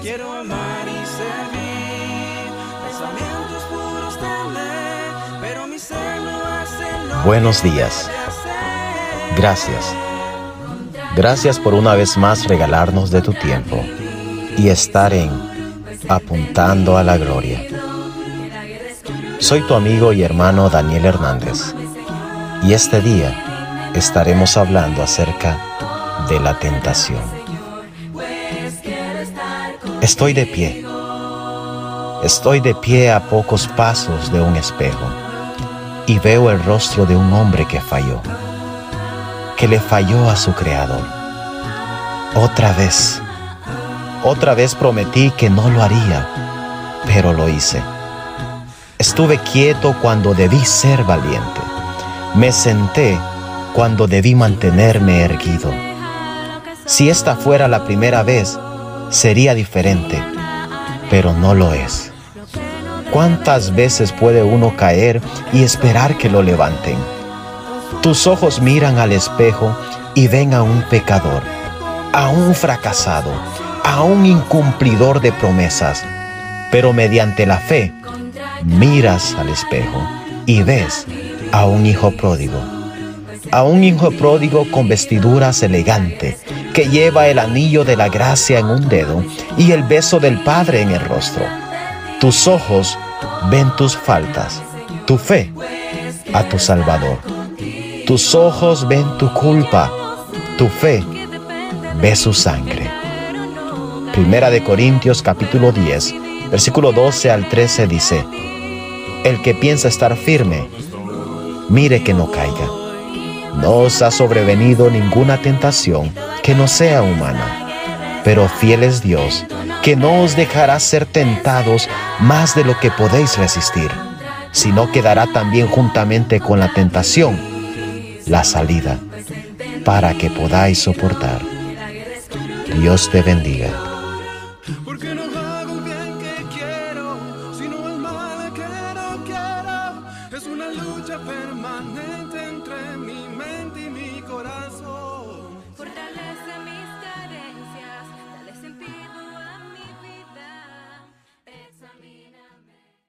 Quiero amar y servir, pensamientos puros pero mi Buenos días. Gracias. Gracias por una vez más regalarnos de tu tiempo y estar en Apuntando a la Gloria. Soy tu amigo y hermano Daniel Hernández y este día estaremos hablando acerca de la tentación. Estoy de pie. Estoy de pie a pocos pasos de un espejo y veo el rostro de un hombre que falló, que le falló a su creador. Otra vez, otra vez prometí que no lo haría, pero lo hice. Estuve quieto cuando debí ser valiente. Me senté cuando debí mantenerme erguido. Si esta fuera la primera vez, sería diferente, pero no lo es. ¿Cuántas veces puede uno caer y esperar que lo levanten? Tus ojos miran al espejo y ven a un pecador, a un fracasado, a un incumplidor de promesas, pero mediante la fe miras al espejo y ves a un hijo pródigo, a un hijo pródigo con vestiduras elegantes, que lleva el anillo de la gracia en un dedo y el beso del Padre en el rostro. Tus ojos ven tus faltas, tu fe a tu Salvador. Tus ojos ven tu culpa, tu fe ve su sangre. Primera de Corintios capítulo 10, versículo 12 al 13 dice, el que piensa estar firme, mire que no caiga. No os ha sobrevenido ninguna tentación que no sea humana, pero fiel es Dios, que no os dejará ser tentados más de lo que podéis resistir, sino que dará también juntamente con la tentación la salida, para que podáis soportar. Dios te bendiga. Es una lucha permanente entre mi